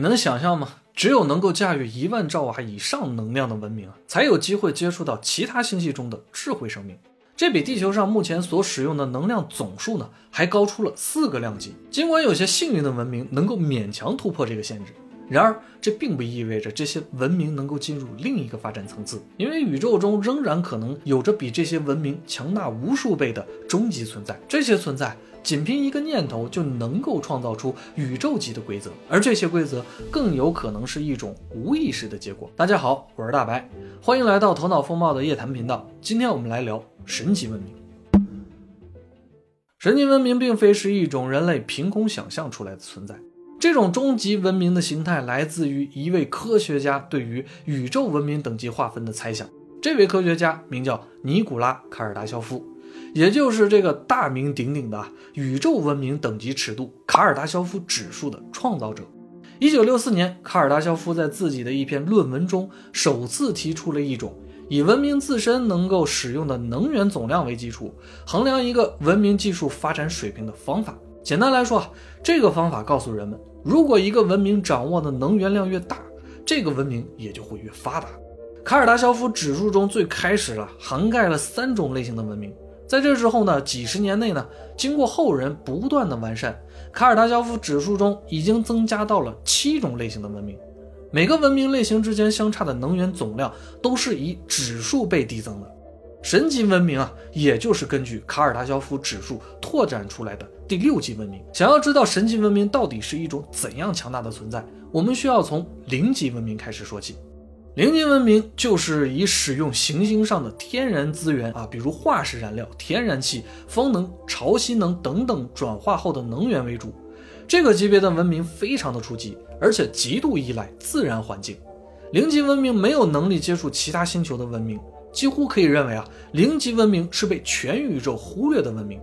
你能想象吗？只有能够驾驭一万兆瓦以上能量的文明，才有机会接触到其他星系中的智慧生命。这比地球上目前所使用的能量总数呢，还高出了四个量级。尽管有些幸运的文明能够勉强突破这个限制。然而，这并不意味着这些文明能够进入另一个发展层次，因为宇宙中仍然可能有着比这些文明强大无数倍的终极存在。这些存在仅凭一个念头就能够创造出宇宙级的规则，而这些规则更有可能是一种无意识的结果。大家好，我是大白，欢迎来到头脑风暴的夜谈频道。今天我们来聊神级文明。神级文明并非是一种人类凭空想象出来的存在。这种终极文明的形态来自于一位科学家对于宇宙文明等级划分的猜想。这位科学家名叫尼古拉·卡尔达肖夫，也就是这个大名鼎鼎的宇宙文明等级尺度卡尔达肖夫指数的创造者。一九六四年，卡尔达肖夫在自己的一篇论文中首次提出了一种以文明自身能够使用的能源总量为基础，衡量一个文明技术发展水平的方法。简单来说，这个方法告诉人们。如果一个文明掌握的能源量越大，这个文明也就会越发达。卡尔达肖夫指数中最开始了涵盖了三种类型的文明，在这之后呢，几十年内呢，经过后人不断的完善，卡尔达肖夫指数中已经增加到了七种类型的文明。每个文明类型之间相差的能源总量都是以指数倍递增的。神级文明啊，也就是根据卡尔达肖夫指数拓展出来的第六级文明。想要知道神级文明到底是一种怎样强大的存在，我们需要从零级文明开始说起。零级文明就是以使用行星上的天然资源啊，比如化石燃料、天然气、风能、潮汐能等等转化后的能源为主。这个级别的文明非常的初级，而且极度依赖自然环境。零级文明没有能力接触其他星球的文明。几乎可以认为啊，零级文明是被全宇宙忽略的文明。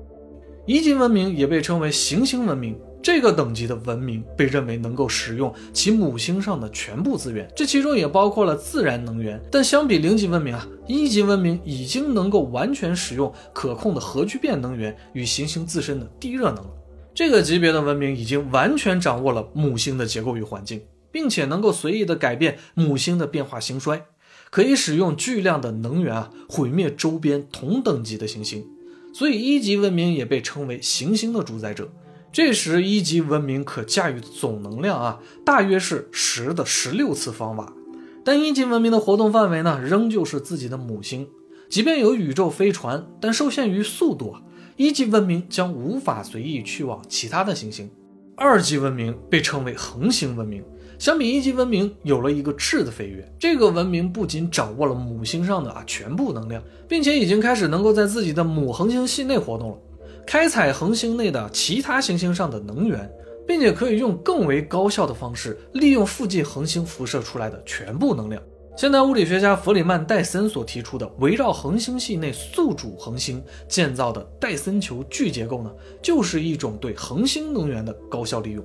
一级文明也被称为行星文明，这个等级的文明被认为能够使用其母星上的全部资源，这其中也包括了自然能源。但相比零级文明啊，一级文明已经能够完全使用可控的核聚变能源与行星自身的地热能了。这个级别的文明已经完全掌握了母星的结构与环境，并且能够随意的改变母星的变化兴衰。可以使用巨量的能源啊，毁灭周边同等级的行星，所以一级文明也被称为行星的主宰者。这时，一级文明可驾驭的总能量啊，大约是十的十六次方瓦。但一级文明的活动范围呢，仍旧是自己的母星。即便有宇宙飞船，但受限于速度啊，一级文明将无法随意去往其他的行星。二级文明被称为恒星文明。相比一级文明，有了一个质的飞跃。这个文明不仅掌握了母星上的啊全部能量，并且已经开始能够在自己的母恒星系内活动了，开采恒星内的其他行星上的能源，并且可以用更为高效的方式利用附近恒星辐射出来的全部能量。现代物理学家弗里曼·戴森所提出的围绕恒星系内宿主恒星建造的戴森球聚结构呢，就是一种对恒星能源的高效利用。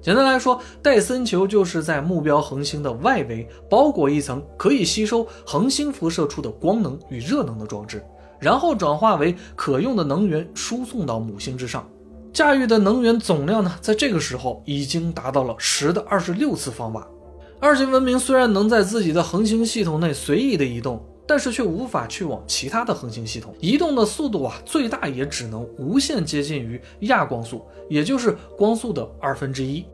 简单来说，戴森球就是在目标恒星的外围包裹一层可以吸收恒星辐射出的光能与热能的装置，然后转化为可用的能源输送到母星之上。驾驭的能源总量呢，在这个时候已经达到了十的二十六次方瓦。二级文明虽然能在自己的恒星系统内随意的移动。但是却无法去往其他的恒星系统，移动的速度啊，最大也只能无限接近于亚光速，也就是光速的二分之一。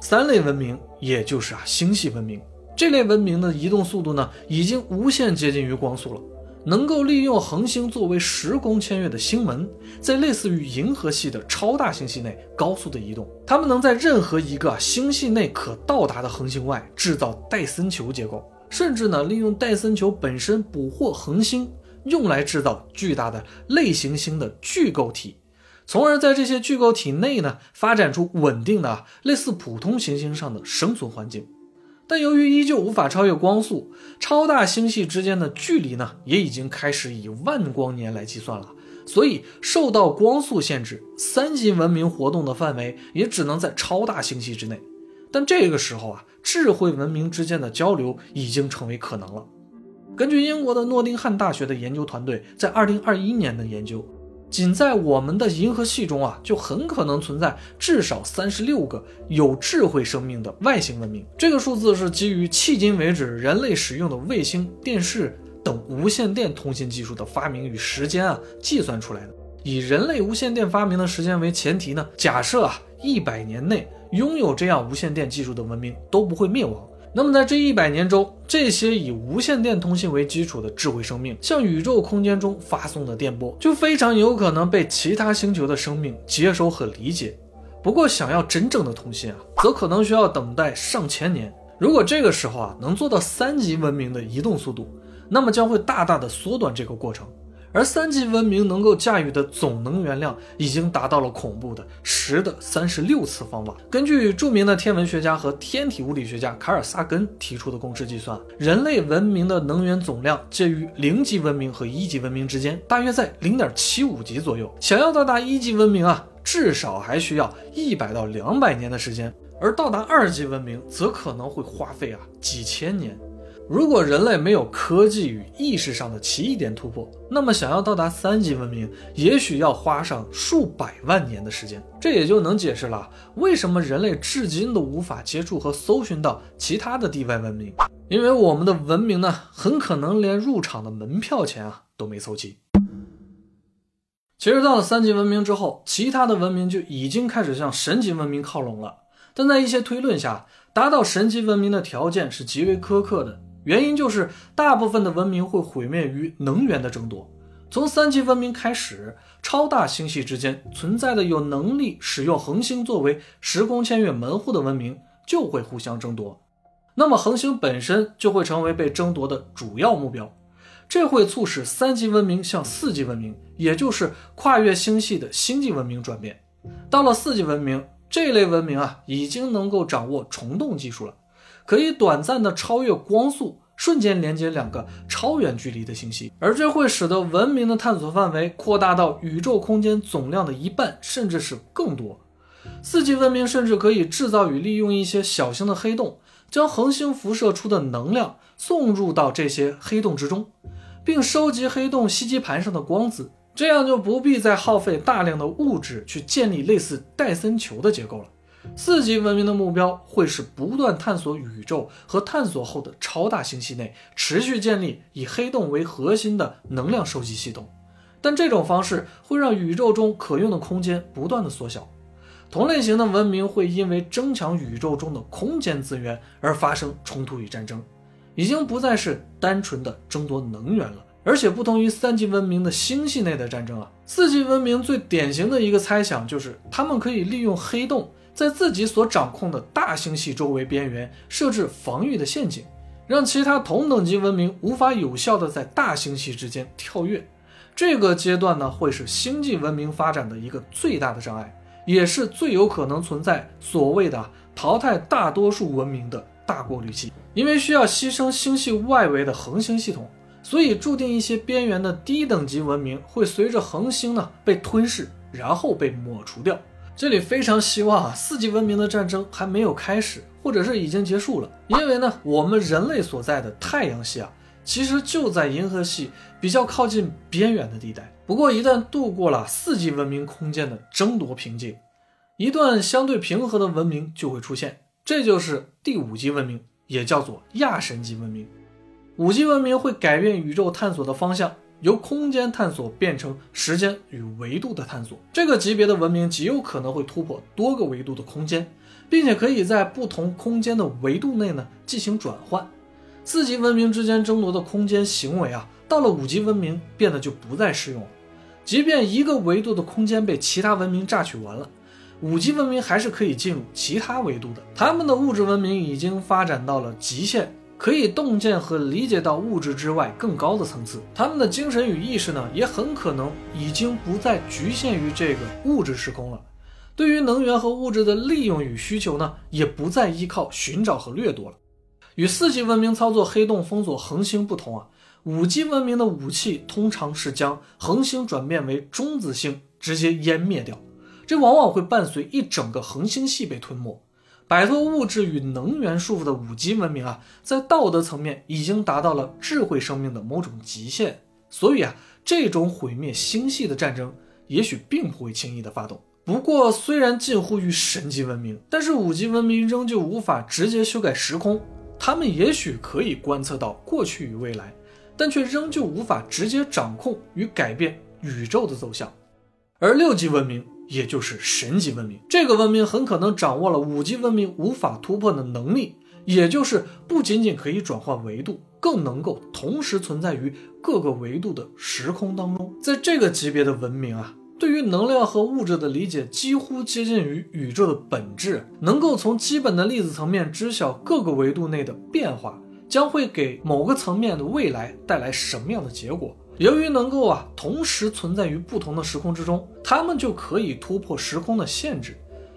三类文明，也就是啊星系文明，这类文明的移动速度呢，已经无限接近于光速了，能够利用恒星作为时空签约的星门，在类似于银河系的超大星系内高速的移动。它们能在任何一个星系内可到达的恒星外制造戴森球结构。甚至呢，利用戴森球本身捕获恒星，用来制造巨大的类行星的聚构体，从而在这些聚构体内呢，发展出稳定的类似普通行星上的生存环境。但由于依旧无法超越光速，超大星系之间的距离呢，也已经开始以万光年来计算了，所以受到光速限制，三级文明活动的范围也只能在超大星系之内。但这个时候啊。智慧文明之间的交流已经成为可能了。根据英国的诺丁汉大学的研究团队在2021年的研究，仅在我们的银河系中啊，就很可能存在至少三十六个有智慧生命的外星文明。这个数字是基于迄今为止人类使用的卫星、电视等无线电通信技术的发明与时间啊计算出来的。以人类无线电发明的时间为前提呢，假设啊一百年内拥有这样无线电技术的文明都不会灭亡。那么在这一百年中，这些以无线电通信为基础的智慧生命向宇宙空间中发送的电波，就非常有可能被其他星球的生命接收和理解。不过，想要真正的通信啊，则可能需要等待上千年。如果这个时候啊能做到三级文明的移动速度，那么将会大大的缩短这个过程。而三级文明能够驾驭的总能源量已经达到了恐怖的十的三十六次方瓦。根据著名的天文学家和天体物理学家卡尔萨根提出的公式计算，人类文明的能源总量介于零级文明和一级文明之间，大约在零点七五级左右。想要到达一级文明啊，至少还需要一百到两百年的时间，而到达二级文明则可能会花费啊几千年。如果人类没有科技与意识上的奇异点突破，那么想要到达三级文明，也许要花上数百万年的时间。这也就能解释了为什么人类至今都无法接触和搜寻到其他的地外文明，因为我们的文明呢，很可能连入场的门票钱啊都没凑齐。其实到了三级文明之后，其他的文明就已经开始向神级文明靠拢了，但在一些推论下，达到神级文明的条件是极为苛刻的。原因就是大部分的文明会毁灭于能源的争夺。从三级文明开始，超大星系之间存在的有能力使用恒星作为时空签约门户的文明就会互相争夺，那么恒星本身就会成为被争夺的主要目标。这会促使三级文明向四级文明，也就是跨越星系的星际文明转变。到了四级文明，这类文明啊已经能够掌握虫洞技术了。可以短暂的超越光速，瞬间连接两个超远距离的星系，而这会使得文明的探索范围扩大到宇宙空间总量的一半，甚至是更多。四级文明甚至可以制造与利用一些小型的黑洞，将恒星辐射出的能量送入到这些黑洞之中，并收集黑洞吸积盘上的光子，这样就不必再耗费大量的物质去建立类似戴森球的结构了。四级文明的目标会是不断探索宇宙和探索后的超大星系内持续建立以黑洞为核心的能量收集系统，但这种方式会让宇宙中可用的空间不断的缩小。同类型的文明会因为争抢宇宙中的空间资源而发生冲突与战争，已经不再是单纯的争夺能源了。而且不同于三级文明的星系内的战争啊，四级文明最典型的一个猜想就是他们可以利用黑洞。在自己所掌控的大星系周围边缘设置防御的陷阱，让其他同等级文明无法有效的在大星系之间跳跃。这个阶段呢，会是星际文明发展的一个最大的障碍，也是最有可能存在所谓的淘汰大多数文明的大过滤器。因为需要牺牲星系外围的恒星系统，所以注定一些边缘的低等级文明会随着恒星呢被吞噬，然后被抹除掉。这里非常希望啊，四级文明的战争还没有开始，或者是已经结束了。因为呢，我们人类所在的太阳系啊，其实就在银河系比较靠近边缘的地带。不过，一旦度过了四级文明空间的争夺瓶颈，一段相对平和的文明就会出现，这就是第五级文明，也叫做亚神级文明。五级文明会改变宇宙探索的方向。由空间探索变成时间与维度的探索，这个级别的文明极有可能会突破多个维度的空间，并且可以在不同空间的维度内呢进行转换。四级文明之间争夺的空间行为啊，到了五级文明变得就不再适用了。即便一个维度的空间被其他文明榨取完了，五级文明还是可以进入其他维度的。他们的物质文明已经发展到了极限。可以洞见和理解到物质之外更高的层次，他们的精神与意识呢，也很可能已经不再局限于这个物质时空了。对于能源和物质的利用与需求呢，也不再依靠寻找和掠夺了。与四级文明操作黑洞封锁恒星不同啊，五级文明的武器通常是将恒星转变为中子星，直接湮灭掉。这往往会伴随一整个恒星系被吞没。摆脱物质与能源束缚的五级文明啊，在道德层面已经达到了智慧生命的某种极限。所以啊，这种毁灭星系的战争也许并不会轻易的发动。不过，虽然近乎于神级文明，但是五级文明仍旧无法直接修改时空。他们也许可以观测到过去与未来，但却仍旧无法直接掌控与改变宇宙的走向。而六级文明，也就是神级文明，这个文明很可能掌握了五级文明无法突破的能力，也就是不仅仅可以转换维度，更能够同时存在于各个维度的时空当中。在这个级别的文明啊。对于能量和物质的理解几乎接近于宇宙的本质，能够从基本的粒子层面知晓各个维度内的变化将会给某个层面的未来带来什么样的结果。由于能够啊同时存在于不同的时空之中，他们就可以突破时空的限制，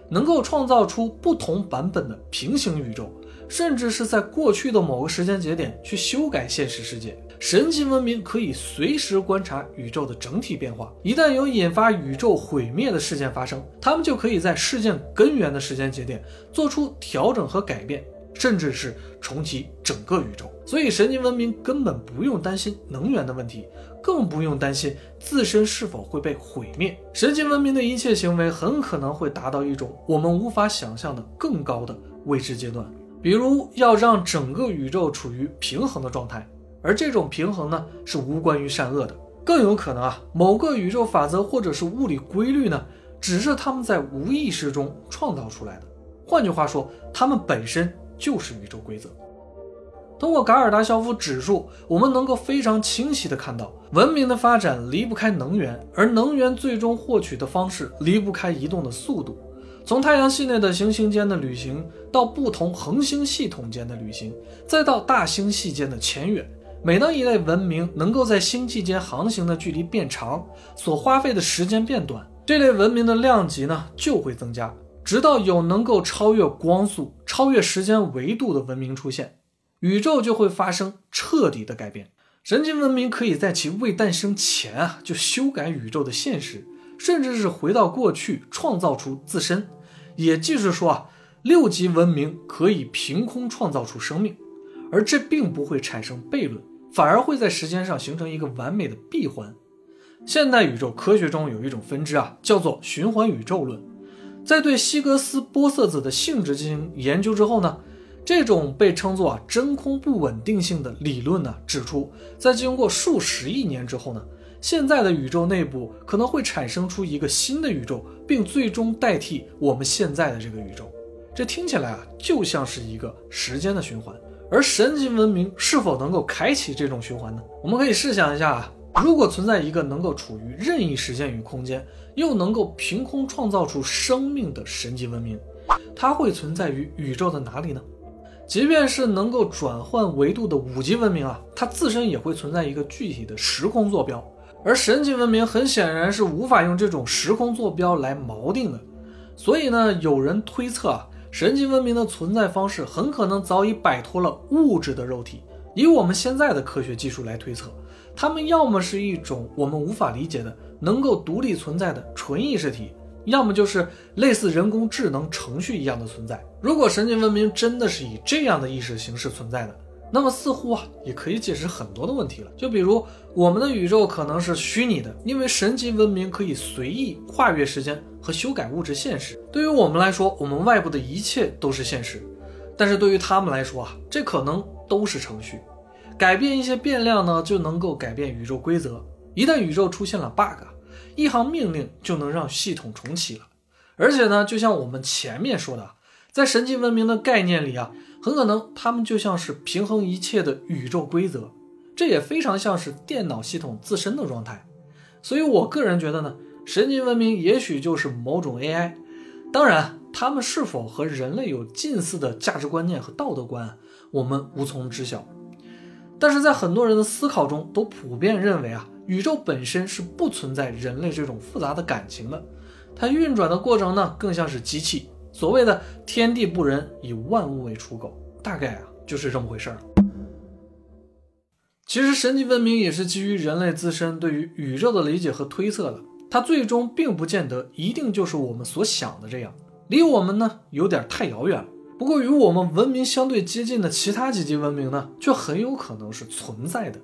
能够创造出不同版本的平行宇宙，甚至是在过去的某个时间节点去修改现实世界。神级文明可以随时观察宇宙的整体变化，一旦有引发宇宙毁灭的事件发生，他们就可以在事件根源的时间节点做出调整和改变，甚至是重启整个宇宙。所以，神级文明根本不用担心能源的问题，更不用担心自身是否会被毁灭。神级文明的一切行为很可能会达到一种我们无法想象的更高的未知阶段，比如要让整个宇宙处于平衡的状态。而这种平衡呢，是无关于善恶的，更有可能啊，某个宇宙法则或者是物理规律呢，只是他们在无意识中创造出来的。换句话说，他们本身就是宇宙规则。通过嘎尔达肖夫指数，我们能够非常清晰地看到，文明的发展离不开能源，而能源最终获取的方式离不开移动的速度。从太阳系内的行星间的旅行，到不同恒星系统间的旅行，再到大星系间的前远。每当一类文明能够在星际间航行的距离变长，所花费的时间变短，这类文明的量级呢就会增加，直到有能够超越光速、超越时间维度的文明出现，宇宙就会发生彻底的改变。神经文明可以在其未诞生前啊就修改宇宙的现实，甚至是回到过去创造出自身。也就是说啊，六级文明可以凭空创造出生命，而这并不会产生悖论。反而会在时间上形成一个完美的闭环。现代宇宙科学中有一种分支啊，叫做循环宇宙论。在对希格斯玻色子的性质进行研究之后呢，这种被称作啊真空不稳定性的理论呢，指出在经过数十亿年之后呢，现在的宇宙内部可能会产生出一个新的宇宙，并最终代替我们现在的这个宇宙。这听起来啊，就像是一个时间的循环。而神级文明是否能够开启这种循环呢？我们可以试想一下啊，如果存在一个能够处于任意时间与空间，又能够凭空创造出生命的神级文明，它会存在于宇宙的哪里呢？即便是能够转换维度的五级文明啊，它自身也会存在一个具体的时空坐标，而神级文明很显然是无法用这种时空坐标来锚定的。所以呢，有人推测啊。神级文明的存在方式很可能早已摆脱了物质的肉体。以我们现在的科学技术来推测，他们要么是一种我们无法理解的、能够独立存在的纯意识体，要么就是类似人工智能程序一样的存在。如果神级文明真的是以这样的意识形式存在的，那么似乎啊，也可以解释很多的问题了。就比如我们的宇宙可能是虚拟的，因为神级文明可以随意跨越时间和修改物质现实。对于我们来说，我们外部的一切都是现实，但是对于他们来说啊，这可能都是程序。改变一些变量呢，就能够改变宇宙规则。一旦宇宙出现了 bug，一行命令就能让系统重启了。而且呢，就像我们前面说的，在神级文明的概念里啊。很可能，他们就像是平衡一切的宇宙规则，这也非常像是电脑系统自身的状态。所以我个人觉得呢，神级文明也许就是某种 AI。当然，他们是否和人类有近似的价值观念和道德观，我们无从知晓。但是在很多人的思考中，都普遍认为啊，宇宙本身是不存在人类这种复杂的感情的，它运转的过程呢，更像是机器。所谓的天地不仁，以万物为刍狗，大概啊就是这么回事儿。其实神级文明也是基于人类自身对于宇宙的理解和推测的，它最终并不见得一定就是我们所想的这样，离我们呢有点太遥远了。不过与我们文明相对接近的其他几级文明呢，却很有可能是存在的。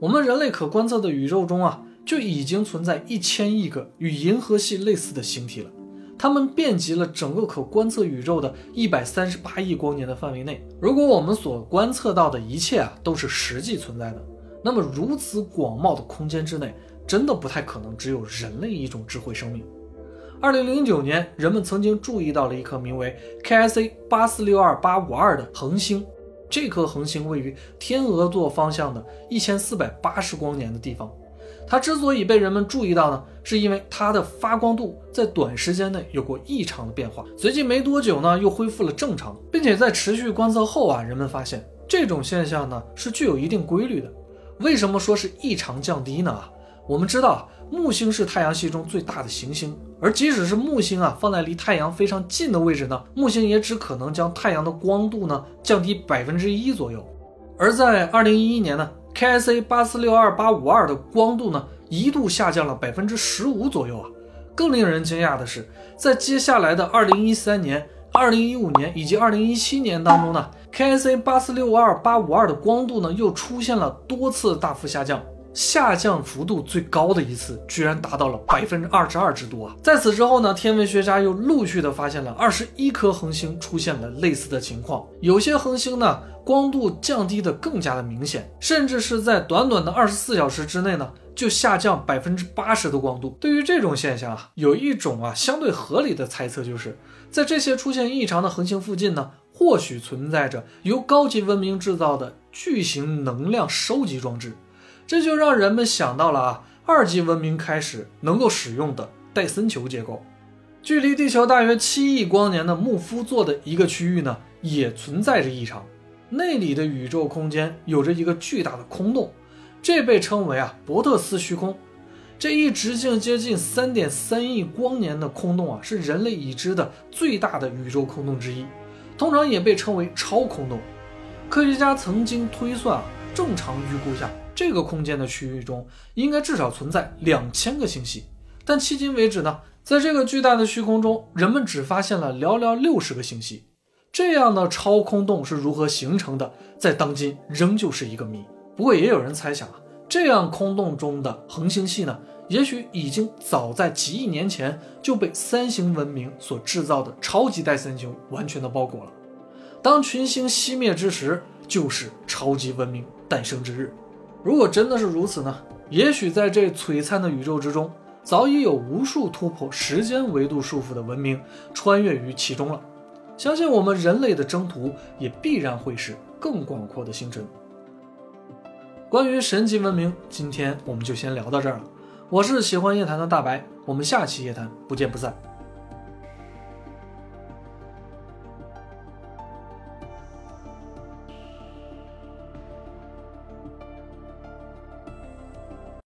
我们人类可观测的宇宙中啊，就已经存在一千亿个与银河系类似的星体了。它们遍及了整个可观测宇宙的一百三十八亿光年的范围内。如果我们所观测到的一切啊都是实际存在的，那么如此广袤的空间之内，真的不太可能只有人类一种智慧生命。二零零九年，人们曾经注意到了一颗名为 KIC 八四六二八五二的恒星。这颗恒星位于天鹅座方向的一千四百八十光年的地方。它之所以被人们注意到呢，是因为它的发光度在短时间内有过异常的变化，随即没多久呢又恢复了正常，并且在持续观测后啊，人们发现这种现象呢是具有一定规律的。为什么说是异常降低呢？我们知道木星是太阳系中最大的行星，而即使是木星啊放在离太阳非常近的位置呢，木星也只可能将太阳的光度呢降低百分之一左右。而在二零一一年呢。KSA 八四六二八五二的光度呢，一度下降了百分之十五左右啊。更令人惊讶的是，在接下来的二零一三年、二零一五年以及二零一七年当中呢，KSA 八四六二八五二的光度呢，又出现了多次大幅下降。下降幅度最高的一次，居然达到了百分之二十二之多啊！在此之后呢，天文学家又陆续的发现了二十一颗恒星出现了类似的情况。有些恒星呢，光度降低的更加的明显，甚至是在短短的二十四小时之内呢，就下降百分之八十的光度。对于这种现象啊，有一种啊相对合理的猜测，就是在这些出现异常的恒星附近呢，或许存在着由高级文明制造的巨型能量收集装置。这就让人们想到了啊，二级文明开始能够使用的戴森球结构。距离地球大约七亿光年的木夫座的一个区域呢，也存在着异常。那里的宇宙空间有着一个巨大的空洞，这被称为啊伯特斯虚空。这一直径接近三点三亿光年的空洞啊，是人类已知的最大的宇宙空洞之一，通常也被称为超空洞。科学家曾经推算啊，正常预估下。这个空间的区域中应该至少存在两千个星系，但迄今为止呢，在这个巨大的虚空中，人们只发现了寥寥六十个星系。这样的超空洞是如何形成的，在当今仍旧是一个谜。不过也有人猜想啊，这样空洞中的恒星系呢，也许已经早在几亿年前就被三星文明所制造的超级戴森球完全的包裹了。当群星熄灭之时，就是超级文明诞生之日。如果真的是如此呢？也许在这璀璨的宇宙之中，早已有无数突破时间维度束缚的文明穿越于其中了。相信我们人类的征途也必然会是更广阔的星辰。关于神级文明，今天我们就先聊到这儿了。我是喜欢夜谈的大白，我们下期夜谈不见不散。